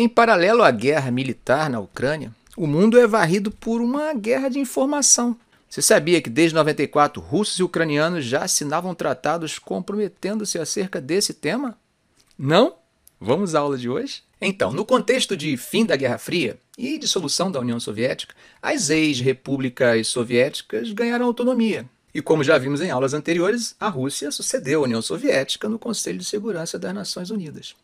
Em paralelo à guerra militar na Ucrânia, o mundo é varrido por uma guerra de informação. Você sabia que desde 94 russos e ucranianos já assinavam tratados comprometendo-se acerca desse tema? Não? Vamos à aula de hoje? Então, no contexto de fim da Guerra Fria e dissolução da União Soviética, as ex-repúblicas soviéticas ganharam autonomia. E como já vimos em aulas anteriores, a Rússia sucedeu à União Soviética no Conselho de Segurança das Nações Unidas.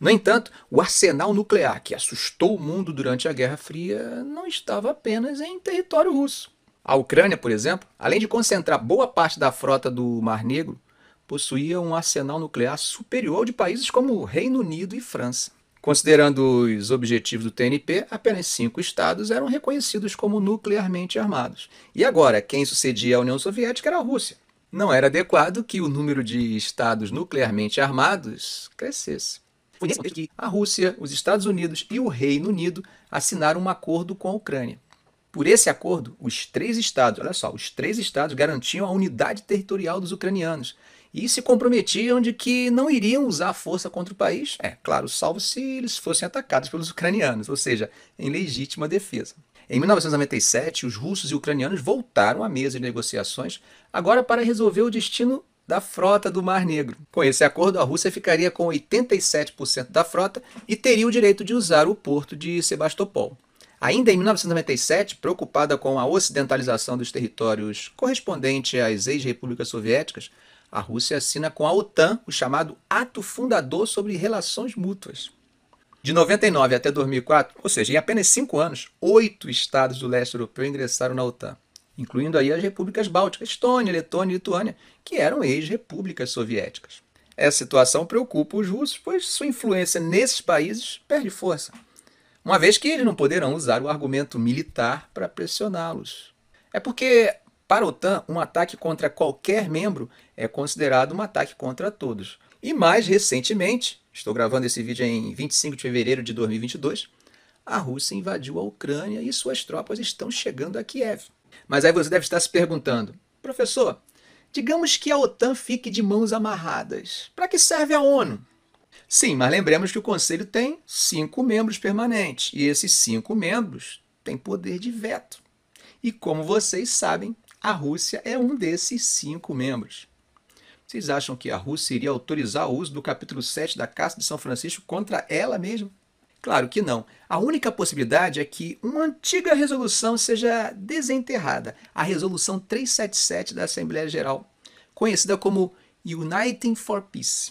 No entanto, o arsenal nuclear que assustou o mundo durante a Guerra Fria não estava apenas em território russo. A Ucrânia, por exemplo, além de concentrar boa parte da frota do Mar Negro, possuía um arsenal nuclear superior ao de países como Reino Unido e França. Considerando os objetivos do TNP, apenas cinco estados eram reconhecidos como nuclearmente armados. E agora, quem sucedia a União Soviética era a Rússia. Não era adequado que o número de estados nuclearmente armados crescesse. Foi nesse momento que a Rússia, os Estados Unidos e o Reino Unido assinaram um acordo com a Ucrânia. Por esse acordo, os três estados, olha só, os três estados garantiam a unidade territorial dos ucranianos e se comprometiam de que não iriam usar força contra o país, é claro, salvo se eles fossem atacados pelos ucranianos, ou seja, em legítima defesa. Em 1997, os russos e ucranianos voltaram à mesa de negociações, agora para resolver o destino da frota do Mar Negro. Com esse acordo, a Rússia ficaria com 87% da frota e teria o direito de usar o porto de Sebastopol. Ainda em 1997, preocupada com a ocidentalização dos territórios correspondente às ex-repúblicas soviéticas, a Rússia assina com a OTAN o chamado Ato Fundador sobre Relações Mútuas. De 99 até 2004, ou seja, em apenas cinco anos, oito estados do leste europeu ingressaram na OTAN, incluindo aí as repúblicas bálticas, Estônia, Letônia e Lituânia, que eram ex-repúblicas soviéticas. Essa situação preocupa os russos, pois sua influência nesses países perde força, uma vez que eles não poderão usar o argumento militar para pressioná-los. É porque para a OTAN, um ataque contra qualquer membro é considerado um ataque contra todos. E mais recentemente, estou gravando esse vídeo em 25 de fevereiro de 2022, a Rússia invadiu a Ucrânia e suas tropas estão chegando a Kiev. Mas aí você deve estar se perguntando, professor, digamos que a OTAN fique de mãos amarradas. Para que serve a ONU? Sim, mas lembremos que o Conselho tem cinco membros permanentes e esses cinco membros têm poder de veto. E como vocês sabem, a Rússia é um desses cinco membros. Vocês acham que a Rússia iria autorizar o uso do capítulo 7 da Carta de São Francisco contra ela mesma? Claro que não. A única possibilidade é que uma antiga resolução seja desenterrada, a Resolução 377 da Assembleia Geral, conhecida como Uniting for Peace.